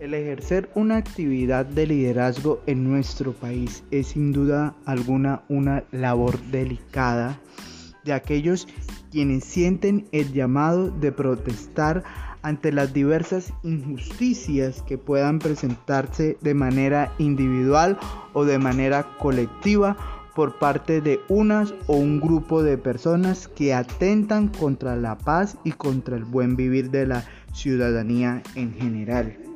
El ejercer una actividad de liderazgo en nuestro país es sin duda alguna una labor delicada de aquellos quienes sienten el llamado de protestar ante las diversas injusticias que puedan presentarse de manera individual o de manera colectiva por parte de unas o un grupo de personas que atentan contra la paz y contra el buen vivir de la ciudadanía en general.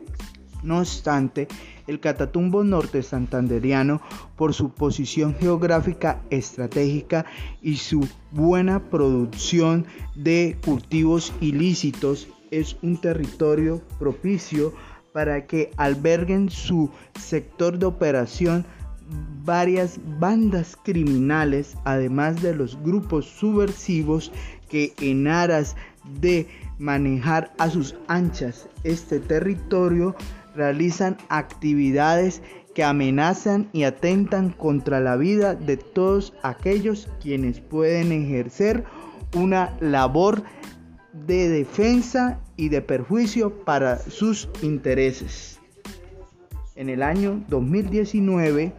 No obstante, el Catatumbo norte santanderiano, por su posición geográfica estratégica y su buena producción de cultivos ilícitos, es un territorio propicio para que alberguen su sector de operación varias bandas criminales, además de los grupos subversivos que en aras de manejar a sus anchas este territorio realizan actividades que amenazan y atentan contra la vida de todos aquellos quienes pueden ejercer una labor de defensa y de perjuicio para sus intereses. En el año 2019,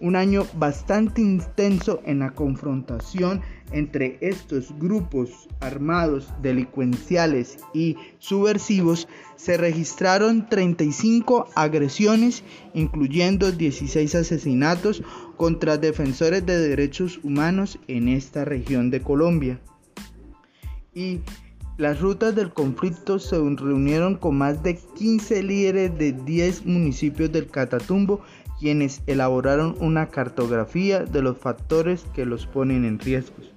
un año bastante intenso en la confrontación entre estos grupos armados, delincuenciales y subversivos, se registraron 35 agresiones, incluyendo 16 asesinatos contra defensores de derechos humanos en esta región de Colombia. Las rutas del conflicto se reunieron con más de 15 líderes de 10 municipios del Catatumbo, quienes elaboraron una cartografía de los factores que los ponen en riesgos.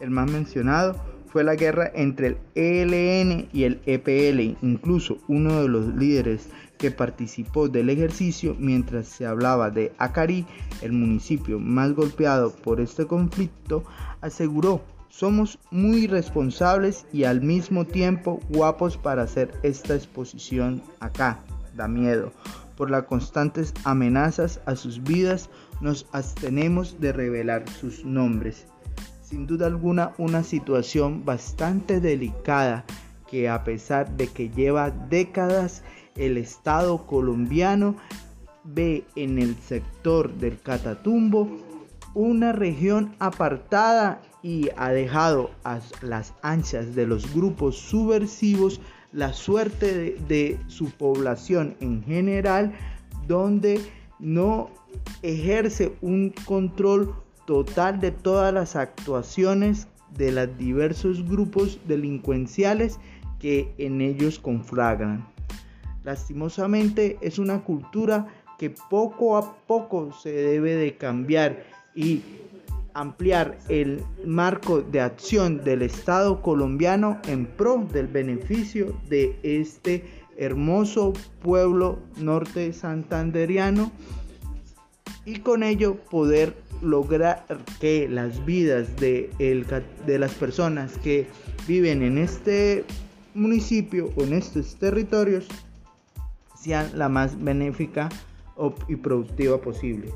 El más mencionado fue la guerra entre el ELN y el EPL, incluso uno de los líderes que participó del ejercicio mientras se hablaba de Acari, el municipio más golpeado por este conflicto, aseguró somos muy responsables y al mismo tiempo guapos para hacer esta exposición acá. Da miedo. Por las constantes amenazas a sus vidas nos abstenemos de revelar sus nombres sin duda alguna una situación bastante delicada que a pesar de que lleva décadas el Estado colombiano ve en el sector del Catatumbo una región apartada y ha dejado a las anchas de los grupos subversivos la suerte de, su población en general donde no ejerce un control total de todas las actuaciones de los diversos grupos delincuenciales que en ellos conflagran. Lastimosamente es una cultura que poco a poco se debe de cambiar y ampliar el marco de acción del Estado colombiano en pro del beneficio de este hermoso pueblo norte santanderiano y con ello poder lograr que las vidas de, de las personas que viven en este municipio o en estos territorios sean la más benéfica y productiva posible.